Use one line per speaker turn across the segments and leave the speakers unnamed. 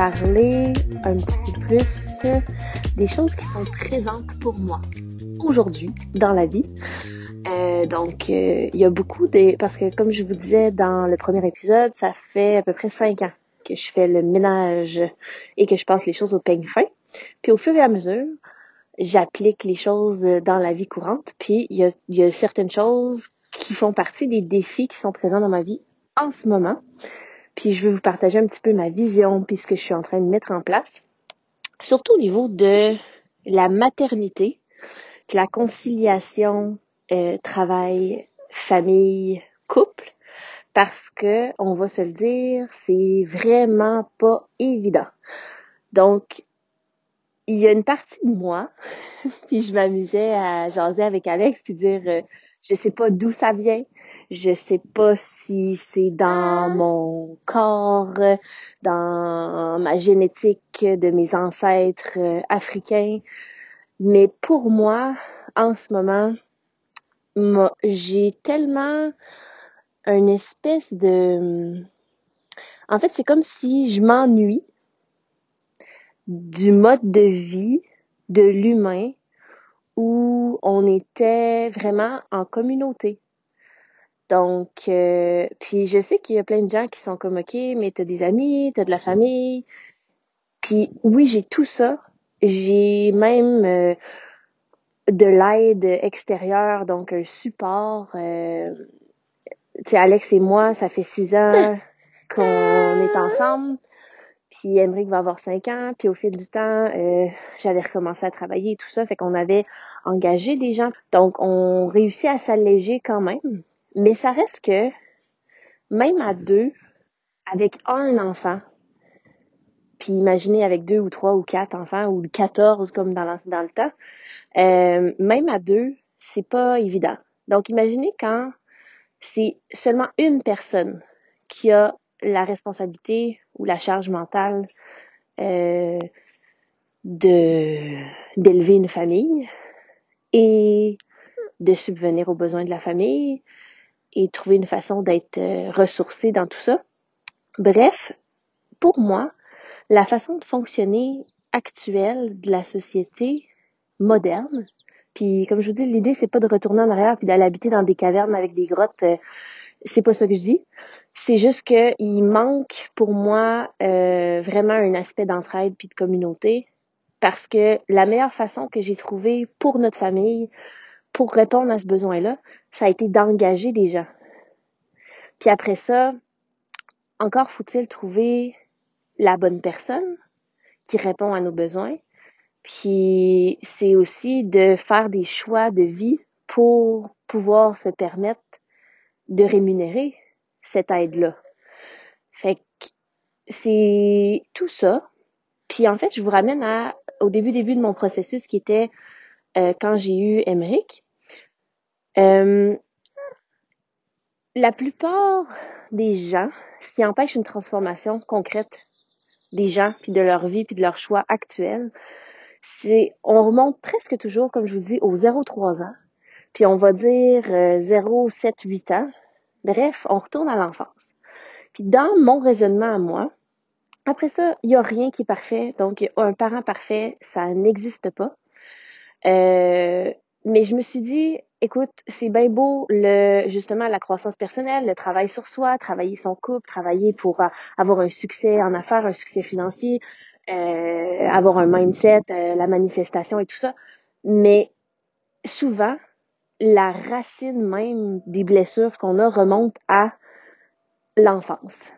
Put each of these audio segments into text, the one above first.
parler un petit peu plus des choses qui sont présentes pour moi aujourd'hui dans la vie. Euh, donc, euh, il y a beaucoup de... Parce que comme je vous disais dans le premier épisode, ça fait à peu près cinq ans que je fais le ménage et que je passe les choses au peigne fin. Puis au fur et à mesure, j'applique les choses dans la vie courante. Puis il y a, il y a certaines choses qui font partie des défis qui sont présents dans ma vie en ce moment. Puis je vais vous partager un petit peu ma vision puis ce que je suis en train de mettre en place. Surtout au niveau de la maternité, puis la conciliation euh, travail, famille, couple, parce que on va se le dire, c'est vraiment pas évident. Donc, il y a une partie de moi, puis je m'amusais à jaser avec Alex puis dire, euh, je sais pas d'où ça vient, je sais pas si c'est dans mon corps, dans ma génétique de mes ancêtres euh, africains, mais pour moi, en ce moment, j'ai tellement une espèce de... En fait, c'est comme si je m'ennuie du mode de vie de l'humain où on était vraiment en communauté. Donc, euh, puis je sais qu'il y a plein de gens qui sont comme, OK, mais t'as des amis, t'as de la famille. Puis oui, j'ai tout ça. J'ai même euh, de l'aide extérieure, donc un support. Euh, tu sais, Alex et moi, ça fait six ans qu'on est ensemble. Puis Emmerich va avoir cinq ans. Puis au fil du temps, euh, j'avais recommencé à travailler et tout ça. Fait qu'on avait engagé des gens. Donc on réussit à s'alléger quand même. Mais ça reste que, même à deux, avec un enfant, puis imaginez avec deux ou trois ou quatre enfants ou quatorze comme dans, dans le temps, euh, même à deux, c'est pas évident. Donc, imaginez quand c'est seulement une personne qui a la responsabilité ou la charge mentale euh, de d'élever une famille et de subvenir aux besoins de la famille et trouver une façon d'être euh, ressourcé dans tout ça. Bref, pour moi, la façon de fonctionner actuelle de la société moderne. Puis comme je vous dis, l'idée c'est pas de retourner en arrière puis d'aller habiter dans des cavernes avec des grottes. Euh, c'est pas ça que je dis. C'est juste que il manque pour moi euh, vraiment un aspect d'entraide puis de communauté parce que la meilleure façon que j'ai trouvée pour notre famille pour répondre à ce besoin-là, ça a été d'engager des gens. Puis après ça, encore faut-il trouver la bonne personne qui répond à nos besoins, puis c'est aussi de faire des choix de vie pour pouvoir se permettre de rémunérer cette aide-là. Fait que c'est tout ça. Puis en fait, je vous ramène à au début début de mon processus qui était euh, quand j'ai eu Emmerich. Euh, la plupart des gens, ce qui empêche une transformation concrète des gens, puis de leur vie, puis de leur choix actuel, c'est on remonte presque toujours, comme je vous dis, aux 0-3 ans, puis on va dire 0, 7, 8 ans. Bref, on retourne à l'enfance. Puis dans mon raisonnement à moi, après ça, il n'y a rien qui est parfait. Donc, un parent parfait, ça n'existe pas. Euh, mais je me suis dit, écoute, c'est bien beau le justement la croissance personnelle, le travail sur soi, travailler son couple, travailler pour avoir un succès en affaires, un succès financier, euh, avoir un mindset, euh, la manifestation et tout ça. Mais souvent, la racine même des blessures qu'on a remonte à l'enfance.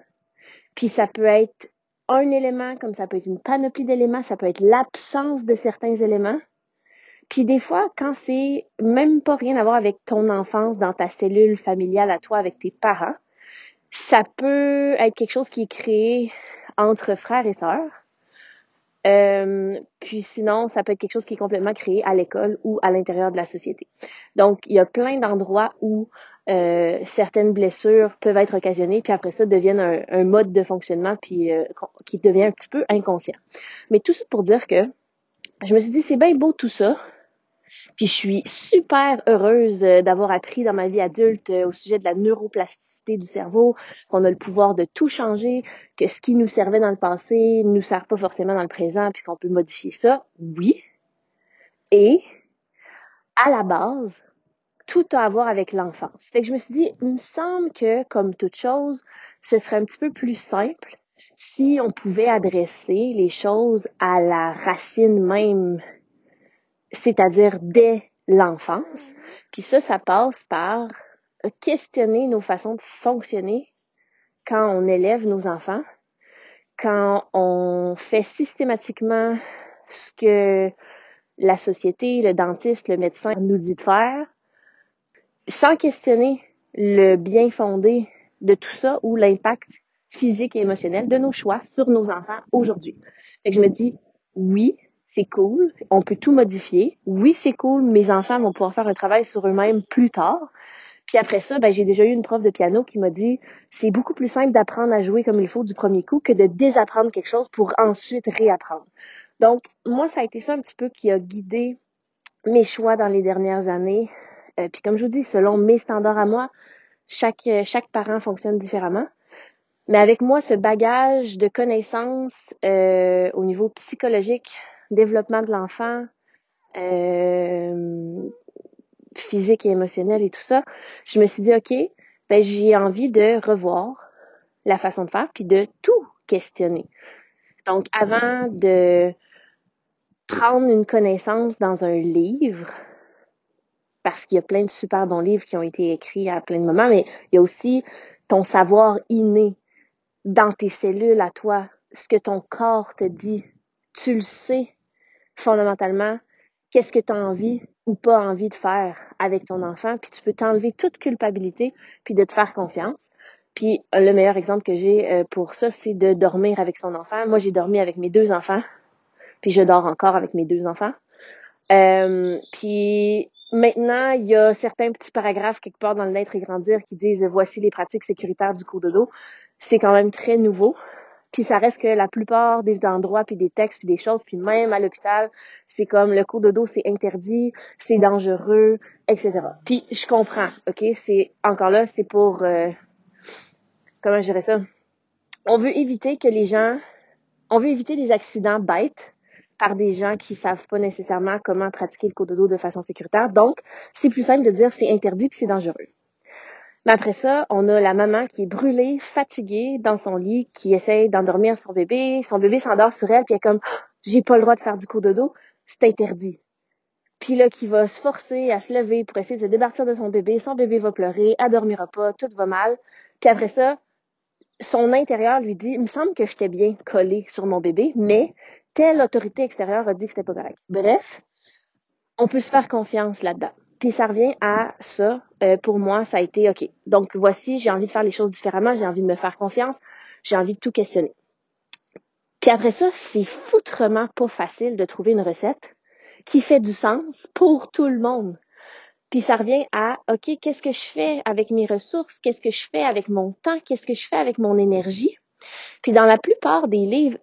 Puis ça peut être un élément, comme ça peut être une panoplie d'éléments, ça peut être l'absence de certains éléments. Puis des fois, quand c'est même pas rien à voir avec ton enfance dans ta cellule familiale à toi avec tes parents, ça peut être quelque chose qui est créé entre frères et sœurs. Euh, puis sinon, ça peut être quelque chose qui est complètement créé à l'école ou à l'intérieur de la société. Donc, il y a plein d'endroits où euh, certaines blessures peuvent être occasionnées, puis après ça deviennent un, mode de fonctionnement puis euh, qui devient un petit peu inconscient. Mais tout ça pour dire que je me suis dit c'est bien beau tout ça, Puis je suis super heureuse euh, d'avoir appris dans ma vie adulte euh, au sujet de la neuroplasticité du cerveau, qu'on a le pouvoir de tout changer, que ce qui nous servait dans le passé ne nous sert pas forcément dans le présent, puis qu'on peut modifier ça. Oui. Et à la base, tout a à voir avec l'enfance. Fait que je me suis dit, il me semble que, comme toute chose, ce serait un petit peu plus simple si on pouvait adresser les choses à la racine même, c'est-à-dire dès l'enfance. Puis ça, ça passe par questionner nos façons de fonctionner quand on élève nos enfants, quand on fait systématiquement ce que la société, le dentiste, le médecin nous dit de faire, sans questionner le bien fondé de tout ça ou l'impact physique et émotionnel de nos choix sur nos enfants aujourd'hui. Fait que je me dis, oui, c'est cool, on peut tout modifier. Oui, c'est cool, mes enfants vont pouvoir faire un travail sur eux-mêmes plus tard. Puis après ça, ben, j'ai déjà eu une prof de piano qui m'a dit, c'est beaucoup plus simple d'apprendre à jouer comme il faut du premier coup que de désapprendre quelque chose pour ensuite réapprendre. Donc, moi, ça a été ça un petit peu qui a guidé mes choix dans les dernières années. Euh, puis comme je vous dis, selon mes standards à moi, chaque, chaque parent fonctionne différemment. Mais avec moi, ce bagage de connaissances euh, au niveau psychologique, développement de l'enfant, euh, physique et émotionnel et tout ça, je me suis dit, OK, ben, j'ai envie de revoir la façon de faire, puis de tout questionner. Donc, avant de prendre une connaissance dans un livre, parce qu'il y a plein de super bons livres qui ont été écrits à plein de moments, mais il y a aussi ton savoir inné dans tes cellules à toi, ce que ton corps te dit. Tu le sais fondamentalement, qu'est-ce que tu as envie ou pas envie de faire avec ton enfant, puis tu peux t'enlever toute culpabilité, puis de te faire confiance. Puis le meilleur exemple que j'ai euh, pour ça, c'est de dormir avec son enfant. Moi, j'ai dormi avec mes deux enfants, puis je dors encore avec mes deux enfants. Euh, puis maintenant, il y a certains petits paragraphes quelque part dans le Naître et Grandir qui disent voici les pratiques sécuritaires du cours de dos. C'est quand même très nouveau. Puis ça reste que la plupart des endroits, puis des textes, puis des choses, puis même à l'hôpital, c'est comme le cours de dos, c'est interdit, c'est dangereux, etc. Puis je comprends, ok? C'est encore là, c'est pour euh, comment je dirais ça? On veut éviter que les gens, on veut éviter des accidents bêtes par des gens qui savent pas nécessairement comment pratiquer le cours de dos de façon sécuritaire. Donc, c'est plus simple de dire c'est interdit puis c'est dangereux. Mais après ça, on a la maman qui est brûlée, fatiguée dans son lit, qui essaye d'endormir son bébé. Son bébé s'endort sur elle, puis elle est comme j'ai pas le droit de faire du cours de dos, c'est interdit. Puis là, qui va se forcer à se lever pour essayer de se départir de son bébé. Son bébé va pleurer, elle dormira pas, tout va mal. Puis après ça, son intérieur lui dit, il me semble que j'étais bien collée sur mon bébé, mais telle autorité extérieure a dit que c'était pas correct. Bref, on peut se faire confiance là-dedans. Puis ça revient à ça. Euh, pour moi, ça a été OK. Donc voici, j'ai envie de faire les choses différemment, j'ai envie de me faire confiance, j'ai envie de tout questionner. Puis après ça, c'est foutrement pas facile de trouver une recette qui fait du sens pour tout le monde. Puis ça revient à OK, qu'est-ce que je fais avec mes ressources, qu'est-ce que je fais avec mon temps, qu'est-ce que je fais avec mon énergie? Puis dans la plupart des livres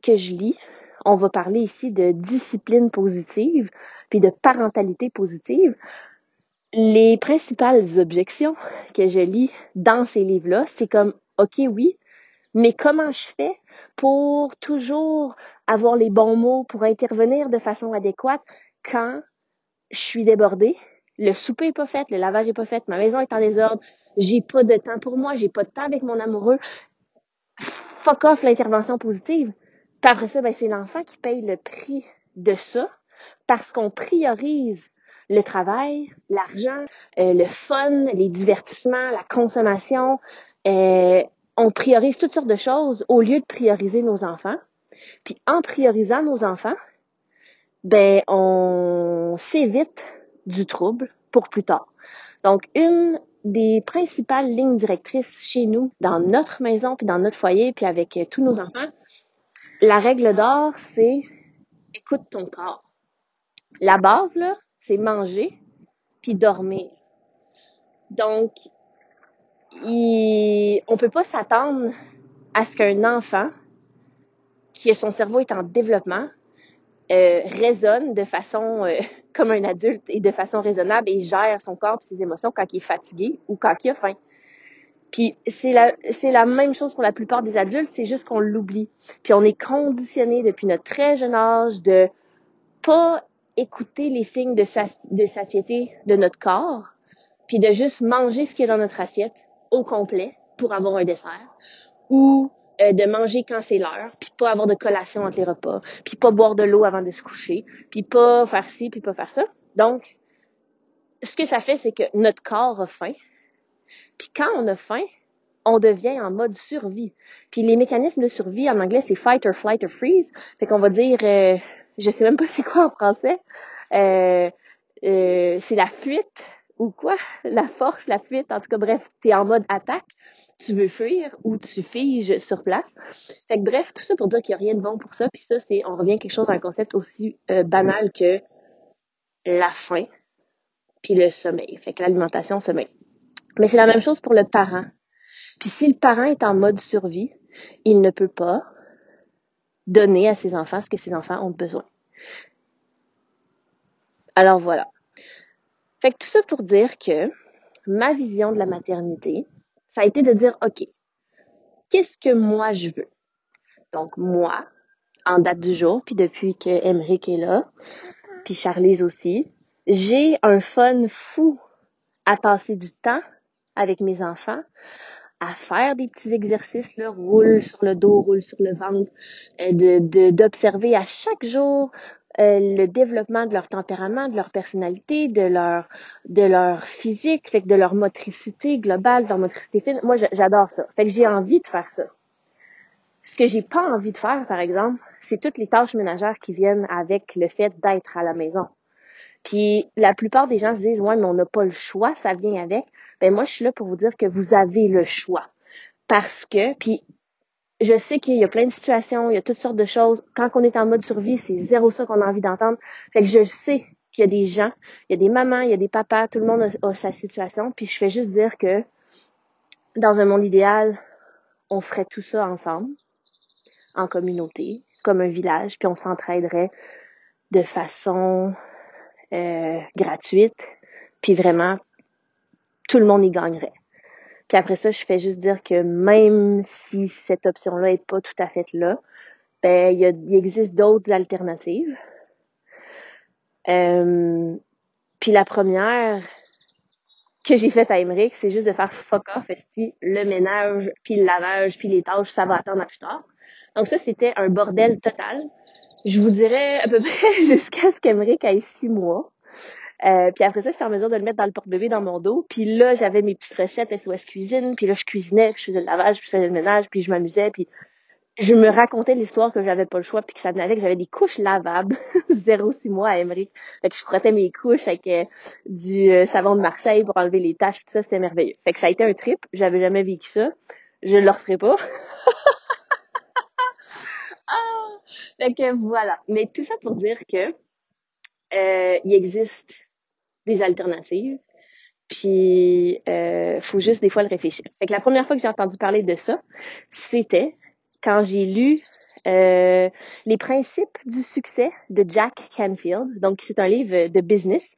que je lis, on va parler ici de discipline positive, puis de parentalité positive, les principales objections que je lis dans ces livres-là, c'est comme, OK, oui, mais comment je fais pour toujours avoir les bons mots, pour intervenir de façon adéquate quand je suis débordée, le souper est pas fait, le lavage est pas fait, ma maison est en désordre, j'ai pas de temps pour moi, j'ai pas de temps avec mon amoureux. Fuck off l'intervention positive. Puis après ça, ben, c'est l'enfant qui paye le prix de ça parce qu'on priorise le travail, l'argent, euh, le fun, les divertissements, la consommation. Euh, on priorise toutes sortes de choses au lieu de prioriser nos enfants. Puis en priorisant nos enfants, ben on s'évite du trouble pour plus tard. Donc une des principales lignes directrices chez nous, dans notre maison, puis dans notre foyer, puis avec euh, tous nos enfants, la règle d'or, c'est écoute ton corps. La base, là, c'est manger puis dormir. Donc, il, on peut pas s'attendre à ce qu'un enfant qui son cerveau est en développement euh, raisonne de façon euh, comme un adulte et de façon raisonnable et gère son corps et ses émotions quand il est fatigué ou quand il a faim. Puis c'est la c'est la même chose pour la plupart des adultes, c'est juste qu'on l'oublie. Puis on est conditionné depuis notre très jeune âge de pas écouter les signes de, sa, de satiété de notre corps, puis de juste manger ce qui est dans notre assiette au complet pour avoir un dessert, ou euh, de manger quand c'est l'heure, puis pas avoir de collation entre les repas, puis pas boire de l'eau avant de se coucher, puis pas faire ci, puis pas faire ça. Donc, ce que ça fait, c'est que notre corps a faim. Puis quand on a faim, on devient en mode survie. Puis les mécanismes de survie, en anglais, c'est fight or flight or freeze. Fait qu'on va dire, euh, je sais même pas c'est quoi en français, euh, euh, c'est la fuite ou quoi? La force, la fuite, en tout cas, bref, tu es en mode attaque, tu veux fuir ou tu figes sur place. Fait que bref, tout ça pour dire qu'il n'y a rien de bon pour ça, puis ça, c'est, on revient à quelque chose, à un concept aussi euh, banal que la faim, puis le sommeil. Fait que l'alimentation, sommeil. Mais c'est la même chose pour le parent. Puis si le parent est en mode survie, il ne peut pas donner à ses enfants ce que ses enfants ont besoin. Alors voilà. Fait que tout ça pour dire que ma vision de la maternité, ça a été de dire, OK, qu'est-ce que moi je veux? Donc moi, en date du jour, puis depuis que Emmerich est là, puis Charlise aussi, j'ai un fun fou à passer du temps avec mes enfants, à faire des petits exercices, là, roule sur le dos, roule sur le ventre, euh, de d'observer à chaque jour euh, le développement de leur tempérament, de leur personnalité, de leur de leur physique, fait que de leur motricité globale, de leur motricité fine. Moi, j'adore ça. Fait que j'ai envie de faire ça. Ce que j'ai pas envie de faire, par exemple, c'est toutes les tâches ménagères qui viennent avec le fait d'être à la maison. Puis la plupart des gens se disent ouais mais on n'a pas le choix, ça vient avec ben moi je suis là pour vous dire que vous avez le choix. Parce que, puis je sais qu'il y a plein de situations, il y a toutes sortes de choses. Quand on est en mode survie, c'est zéro ça qu'on a envie d'entendre. Fait que je sais qu'il y a des gens, il y a des mamans, il y a des papas, tout le monde a, sa situation. Puis je fais juste dire que dans un monde idéal, on ferait tout ça ensemble, en communauté, comme un village, puis on s'entraiderait de façon euh, gratuite, puis vraiment tout le monde y gagnerait. Puis après ça, je fais juste dire que même si cette option-là est pas tout à fait là, ben il, existe d'autres alternatives. Euh, puis la première que j'ai faite à Emmerich, c'est juste de faire fuck off, le ménage, puis le lavage, puis les tâches, ça va attendre à plus tard. Donc ça, c'était un bordel total. Je vous dirais à peu près jusqu'à ce qu'Emmerich ait six mois. Euh, puis après ça, j'étais en mesure de le mettre dans le porte-bébé dans mon dos. Puis là, j'avais mes petites recettes SOS cuisine. Puis là, je cuisinais, je faisais le lavage, puis je faisais le ménage, puis je m'amusais. Puis je me racontais l'histoire que j'avais pas le choix, puis que ça venait avec. J'avais des couches lavables, 0,6 mois à Emery. Fait que je frottais mes couches avec euh, du euh, savon de Marseille pour enlever les taches. Tout ça, c'était merveilleux. Fait que ça a été un trip. J'avais jamais vécu ça. Je le referai pas. ah! Fait que voilà. Mais tout ça pour dire que euh, il existe des alternatives. Puis, euh, faut juste des fois le réfléchir. La première fois que j'ai entendu parler de ça, c'était quand j'ai lu euh, Les principes du succès de Jack Canfield. Donc, c'est un livre de business.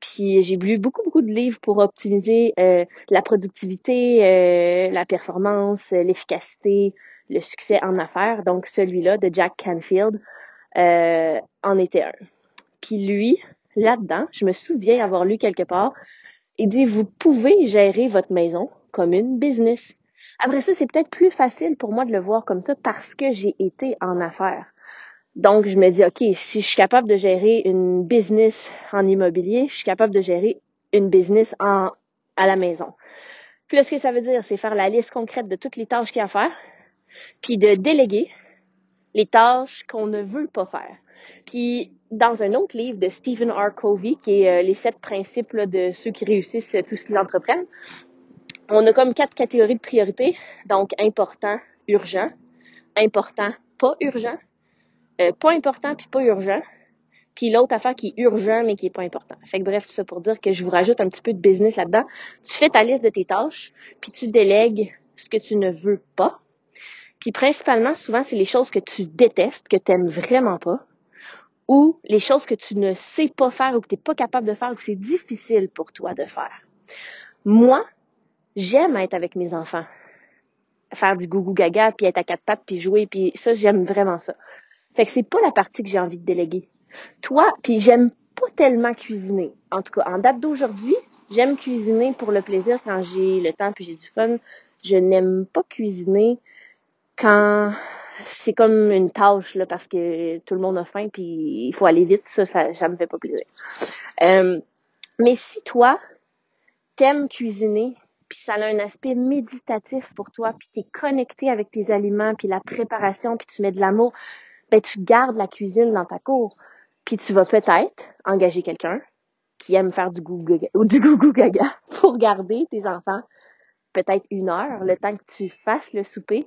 Puis, j'ai lu beaucoup, beaucoup de livres pour optimiser euh, la productivité, euh, la performance, l'efficacité, le succès en affaires. Donc, celui-là de Jack Canfield en était un. Puis lui, là-dedans, je me souviens avoir lu quelque part, il dit, vous pouvez gérer votre maison comme une business. Après ça, c'est peut-être plus facile pour moi de le voir comme ça parce que j'ai été en affaires. Donc, je me dis, OK, si je suis capable de gérer une business en immobilier, je suis capable de gérer une business à la maison. Puis là, ce que ça veut dire, c'est faire la liste concrète de toutes les tâches qu'il y a à faire, puis de déléguer les tâches qu'on ne veut pas faire. Puis dans un autre livre de Stephen R. Covey, qui est euh, Les sept principes de ceux qui réussissent tout ce qu'ils entreprennent, on a comme quatre catégories de priorités. Donc important, urgent, important, pas urgent, euh, pas important puis pas urgent, puis l'autre affaire qui est urgent mais qui est pas important. Fait que bref, tout ça pour dire que je vous rajoute un petit peu de business là-dedans. Tu fais ta liste de tes tâches, puis tu délègues ce que tu ne veux pas. Puis principalement, souvent, c'est les choses que tu détestes, que tu n'aimes vraiment pas ou les choses que tu ne sais pas faire ou que tu n'es pas capable de faire ou que c'est difficile pour toi de faire. Moi, j'aime être avec mes enfants. Faire du gougou gaga, puis être à quatre pattes, puis jouer, puis ça, j'aime vraiment ça. Fait que c'est pas la partie que j'ai envie de déléguer. Toi, puis j'aime pas tellement cuisiner. En tout cas, en date d'aujourd'hui, j'aime cuisiner pour le plaisir quand j'ai le temps puis j'ai du fun. Je n'aime pas cuisiner quand c'est comme une tâche là parce que tout le monde a faim puis il faut aller vite. Ça, ça, ça me fait pas plaisir. Euh, mais si toi t'aimes cuisiner puis ça a un aspect méditatif pour toi puis t'es connecté avec tes aliments puis la préparation puis tu mets de l'amour, ben tu gardes la cuisine dans ta cour. Puis tu vas peut-être engager quelqu'un qui aime faire du gougou ou du gougou gaga pour garder tes enfants peut-être une heure, le temps que tu fasses le souper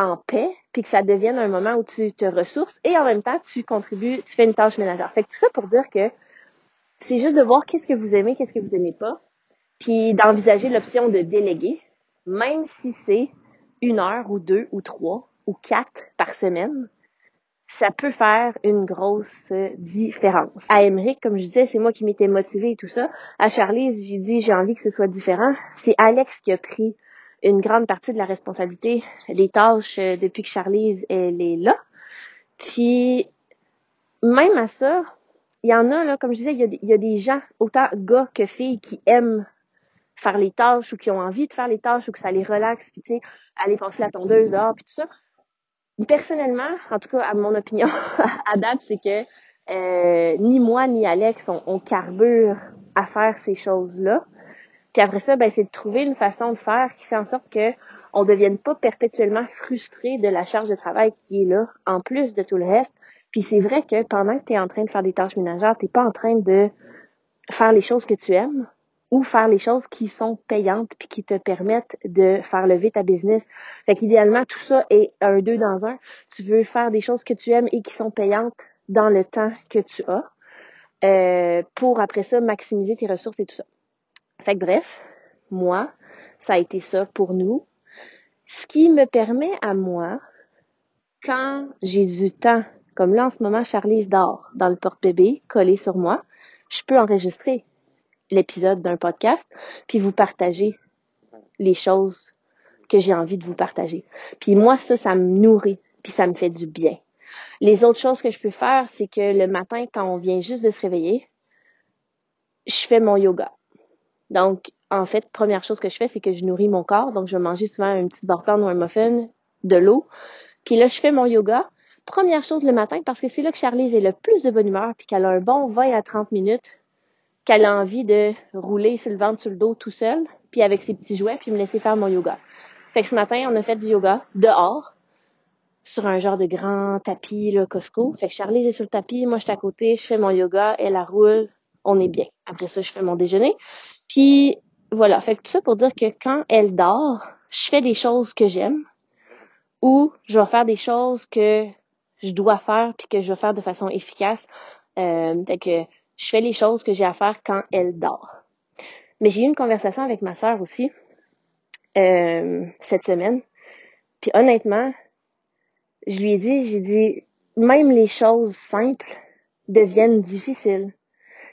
en paix, puis que ça devienne un moment où tu te ressources et en même temps tu contribues, tu fais une tâche ménagère. Fait que tout ça pour dire que c'est juste de voir qu'est-ce que vous aimez, qu'est-ce que vous aimez pas, puis d'envisager l'option de déléguer, même si c'est une heure ou deux ou trois ou quatre par semaine, ça peut faire une grosse différence. À Emmerich, comme je disais, c'est moi qui m'étais motivée et tout ça. À Charlize, j'ai dit j'ai envie que ce soit différent. C'est Alex qui a pris une grande partie de la responsabilité, les tâches euh, depuis que Charlize elle est là. Puis même à ça, il y en a là, comme je disais, il y a, des gens, autant gars que filles, qui aiment faire les tâches ou qui ont envie de faire les tâches ou que ça les relaxe, puis tu sais, aller passer la tondeuse dehors puis tout ça personnellement, en tout cas à mon opinion à date, c'est que euh, ni moi ni Alex on, on, carbure à faire ces choses-là. Puis après ça, ben, c'est de trouver une façon de faire qui fait en sorte que on devienne pas perpétuellement frustré de la charge de travail qui est là, en plus de tout le reste. Puis c'est vrai que pendant que tu es en train de faire des tâches ménagères, t'es pas en train de faire les choses que tu aimes, ou faire les choses qui sont payantes puis qui te permettent de faire lever ta business. Fait qu'idéalement, tout ça est un deux dans un. Tu veux faire des choses que tu aimes et qui sont payantes dans le temps que tu as euh, pour après ça maximiser tes ressources et tout ça. Fait que bref, moi, ça a été ça pour nous. Ce qui me permet à moi, quand j'ai du temps, comme là en ce moment, Charlize dort dans le porte-bébé, collé sur moi, je peux enregistrer l'épisode d'un podcast, puis vous partagez les choses que j'ai envie de vous partager. Puis moi, ça, ça me nourrit, puis ça me fait du bien. Les autres choses que je peux faire, c'est que le matin, quand on vient juste de se réveiller, je fais mon yoga. Donc, en fait, première chose que je fais, c'est que je nourris mon corps. Donc, je vais manger souvent une petite barcane ou un muffin, de l'eau. Puis là, je fais mon yoga. Première chose le matin, parce que c'est là que Charlize est le plus de bonne humeur, puis qu'elle a un bon 20 à 30 minutes qu'elle a envie de rouler sur le ventre, sur le dos tout seul, puis avec ses petits jouets, puis me laisser faire mon yoga. Fait que ce matin, on a fait du yoga dehors, sur un genre de grand tapis, là, Costco. Fait que Charlie est sur le tapis, moi je suis à côté, je fais mon yoga, elle la roule, on est bien. Après ça, je fais mon déjeuner. Puis voilà, fait tout ça pour dire que quand elle dort, je fais des choses que j'aime ou je vais faire des choses que je dois faire puis que je vais faire de façon efficace. Euh, que je fais les choses que j'ai à faire quand elle dort. Mais j'ai eu une conversation avec ma sœur aussi euh, cette semaine. Puis honnêtement, je lui ai dit, j'ai dit, même les choses simples deviennent difficiles.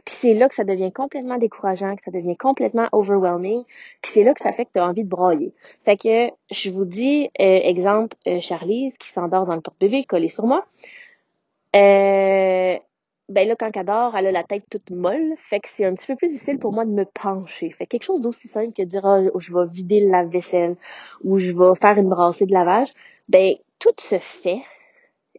Puis c'est là que ça devient complètement décourageant, que ça devient complètement overwhelming. Puis c'est là que ça fait que tu as envie de broyer. Fait que je vous dis, euh, exemple, euh, Charlize qui s'endort dans le porte-bébé collé sur moi. Euh, ben là, quand elle dort, elle a la tête toute molle, fait que c'est un petit peu plus difficile pour moi de me pencher. Fait quelque chose d'aussi simple que dire, oh, je vais vider la vaisselle ou je vais faire une brassée de lavage, ben tout se fait.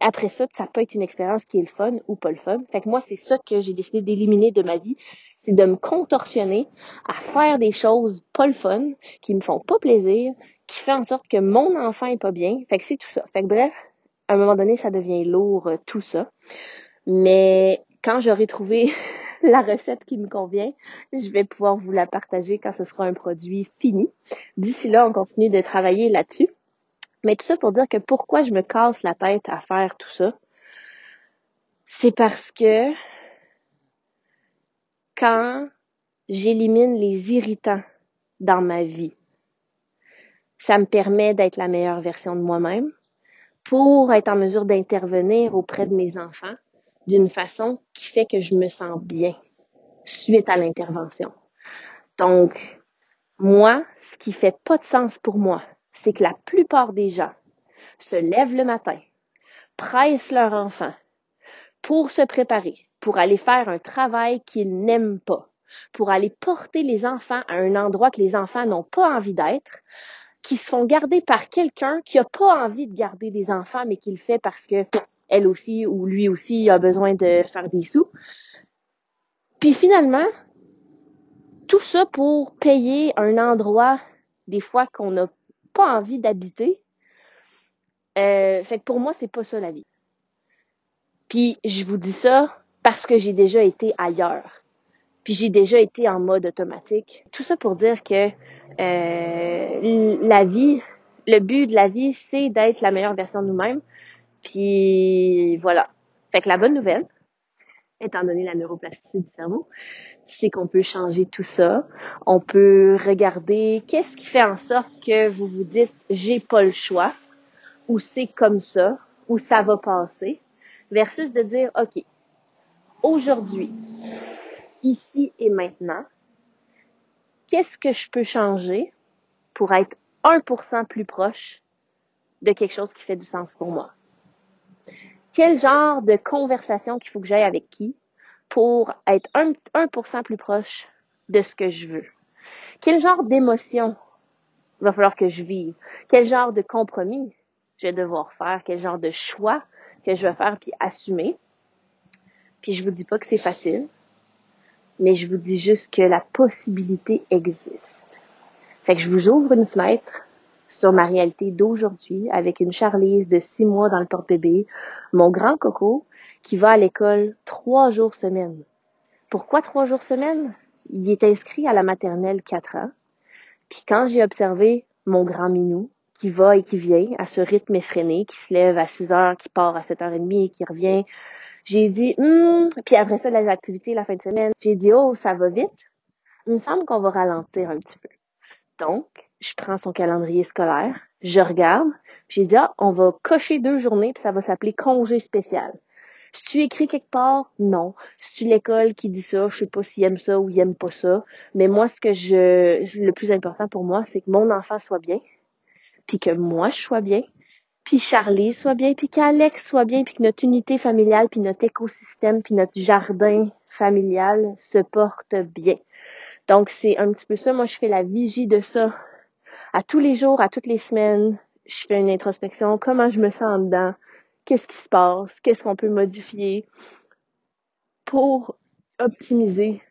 Après ça, ça peut être une expérience qui est le fun ou pas le fun. Fait que moi, c'est ça que j'ai décidé d'éliminer de ma vie, c'est de me contorsionner à faire des choses pas le fun, qui me font pas plaisir, qui fait en sorte que mon enfant est pas bien. Fait que c'est tout ça. Fait que bref, à un moment donné, ça devient lourd, euh, tout ça. Mais quand j'aurai trouvé la recette qui me convient, je vais pouvoir vous la partager quand ce sera un produit fini. D'ici là, on continue de travailler là-dessus. Mais tout ça pour dire que pourquoi je me casse la tête à faire tout ça, c'est parce que quand j'élimine les irritants dans ma vie, ça me permet d'être la meilleure version de moi-même pour être en mesure d'intervenir auprès de mes enfants d'une façon qui fait que je me sens bien suite à l'intervention. Donc, moi, ce qui fait pas de sens pour moi, c'est que la plupart des gens se lèvent le matin, pressent leur enfant pour se préparer, pour aller faire un travail qu'ils n'aiment pas, pour aller porter les enfants à un endroit que les enfants n'ont pas envie d'être, qui se font garder par quelqu'un qui n'a pas envie de garder des enfants, mais qui le fait parce que elle aussi ou lui aussi a besoin de faire des sous. Puis finalement, tout ça pour payer un endroit, des fois, qu'on n'a pas envie d'habiter. Euh, fait que pour moi, c'est pas ça la vie. Puis je vous dis ça parce que j'ai déjà été ailleurs. Puis j'ai déjà été en mode automatique. Tout ça pour dire que euh, la vie, le but de la vie, c'est d'être la meilleure version de nous-mêmes. Puis voilà. Fait que la bonne nouvelle, étant donné la neuroplasticité du cerveau, c'est qu'on peut changer tout ça. On peut regarder qu'est-ce qui fait en sorte que vous vous dites j'ai pas le choix ou c'est comme ça ou ça va passer versus de dire OK, aujourd'hui, ici et maintenant, qu'est-ce que je peux changer pour être 1% plus proche de quelque chose qui fait du sens pour moi? Quel genre de conversation qu'il faut que j'aille avec qui pour être 1%, 1 plus proche de ce que je veux? Quel genre d'émotion va falloir que je vive? Quel genre de compromis je vais devoir faire? Quel genre de choix que je vais faire puis assumer? Puis je vous dis pas que c'est facile mais je vous dis juste que la possibilité existe. Fait que je vous ouvre une fenêtre sur ma réalité d'aujourd'hui avec une Charlize de six mois dans le porte-bébé, mon grand coco qui va à l'école trois jours semaine. Pourquoi trois jours semaine? Il est inscrit à la maternelle quatre ans. Puis quand j'ai observé mon grand minou qui va et qui vient à ce rythme effréné, qui se lève à 6 heures, qui part à 7h30 et qui revient j'ai dit, hum, puis après ça, les activités la fin de semaine, j'ai dit, oh, ça va vite. Il me semble qu'on va ralentir un petit peu. Donc, je prends son calendrier scolaire, je regarde, j'ai dit, ah, on va cocher deux journées, puis ça va s'appeler congé spécial. Si tu écris quelque part, non. Si tu l'école qui dit ça, je sais pas s'il aime ça ou il aime pas ça. Mais moi, ce que je, le plus important pour moi, c'est que mon enfant soit bien, puis que moi je sois bien, puis Charlie soit bien, puis qu'Alex soit bien, puis que notre unité familiale, puis notre écosystème, puis notre jardin familial se porte bien. Donc c'est un petit peu ça. Moi, je fais la vigie de ça à tous les jours, à toutes les semaines. Je fais une introspection. Comment je me sens dedans? Qu'est-ce qui se passe? Qu'est-ce qu'on peut modifier pour optimiser?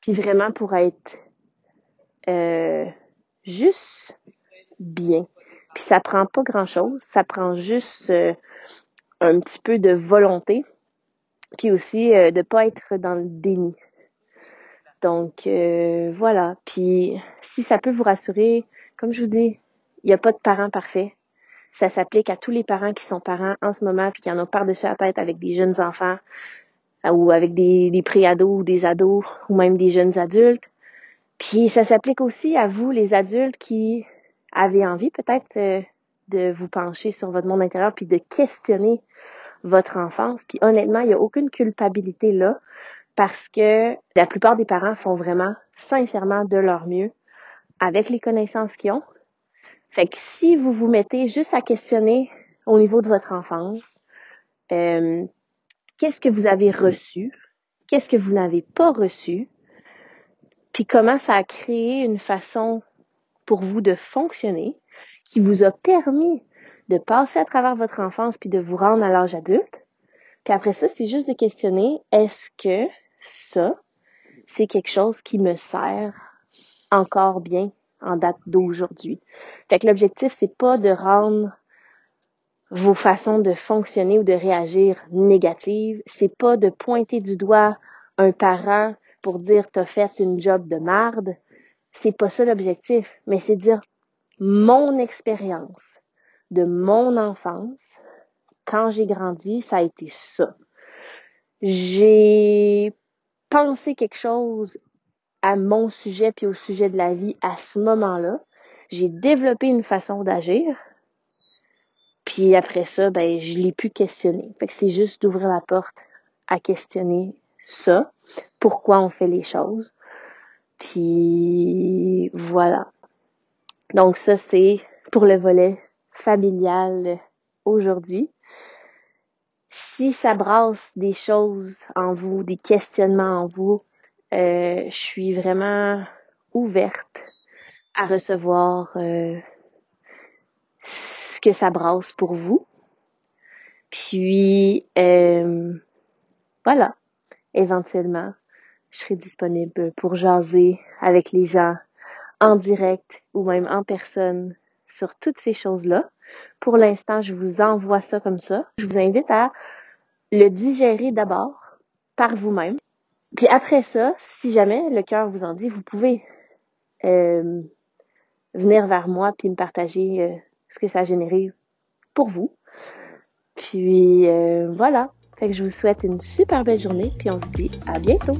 Puis vraiment pour être euh, juste bien. Puis ça prend pas grand-chose, ça prend juste euh, un petit peu de volonté, puis aussi euh, de pas être dans le déni. Donc euh, voilà. Puis si ça peut vous rassurer, comme je vous dis, il n'y a pas de parents parfaits. Ça s'applique à tous les parents qui sont parents en ce moment puis qui en ont par-dessus la tête avec des jeunes enfants ou avec des, des pré-ados ou des ados ou même des jeunes adultes. Puis ça s'applique aussi à vous, les adultes qui avez envie peut-être euh, de vous pencher sur votre monde intérieur puis de questionner votre enfance. Puis honnêtement, il n'y a aucune culpabilité là parce que la plupart des parents font vraiment sincèrement de leur mieux avec les connaissances qu'ils ont. Fait que si vous vous mettez juste à questionner au niveau de votre enfance, euh, qu'est-ce que vous avez reçu, qu'est-ce que vous n'avez pas reçu, puis comment ça a créé une façon pour vous de fonctionner, qui vous a permis de passer à travers votre enfance puis de vous rendre à l'âge adulte. Puis après ça, c'est juste de questionner, est-ce que ça, c'est quelque chose qui me sert encore bien en date d'aujourd'hui. Fait que l'objectif, c'est pas de rendre vos façons de fonctionner ou de réagir négatives. C'est pas de pointer du doigt un parent pour dire t'as fait une job de marde c'est pas ça l'objectif, mais c'est dire mon expérience de mon enfance, quand j'ai grandi, ça a été ça. J'ai pensé quelque chose à mon sujet puis au sujet de la vie à ce moment-là. J'ai développé une façon d'agir. Puis après ça, ben je l'ai pu questionner. Fait que c'est juste d'ouvrir la porte à questionner ça, pourquoi on fait les choses. Puis voilà. Donc ça c'est pour le volet familial aujourd'hui. Si ça brasse des choses en vous, des questionnements en vous, euh, je suis vraiment ouverte à recevoir euh, ce que ça brasse pour vous. Puis euh, voilà, éventuellement, je serai disponible pour jaser avec les gens en direct ou même en personne sur toutes ces choses-là. Pour l'instant, je vous envoie ça comme ça. Je vous invite à le digérer d'abord par vous-même. Puis après ça, si jamais le cœur vous en dit, vous pouvez euh, venir vers moi puis me partager euh, ce que ça a généré pour vous. Puis euh, voilà. Fait que je vous souhaite une super belle journée puis on se dit à bientôt.